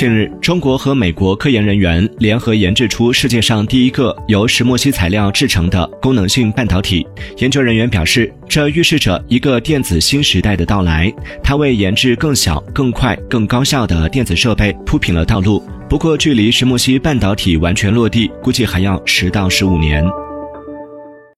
近日中国和美国科研人员联合研制出世界上第一个由石墨烯材料制成的功能性半导体研究人员表示这预示着一个电子新时代的到来。它为研制更小更快更高效的电子设备铺平了道路不过距离石墨烯半导体完全落地估计还要十到十五年。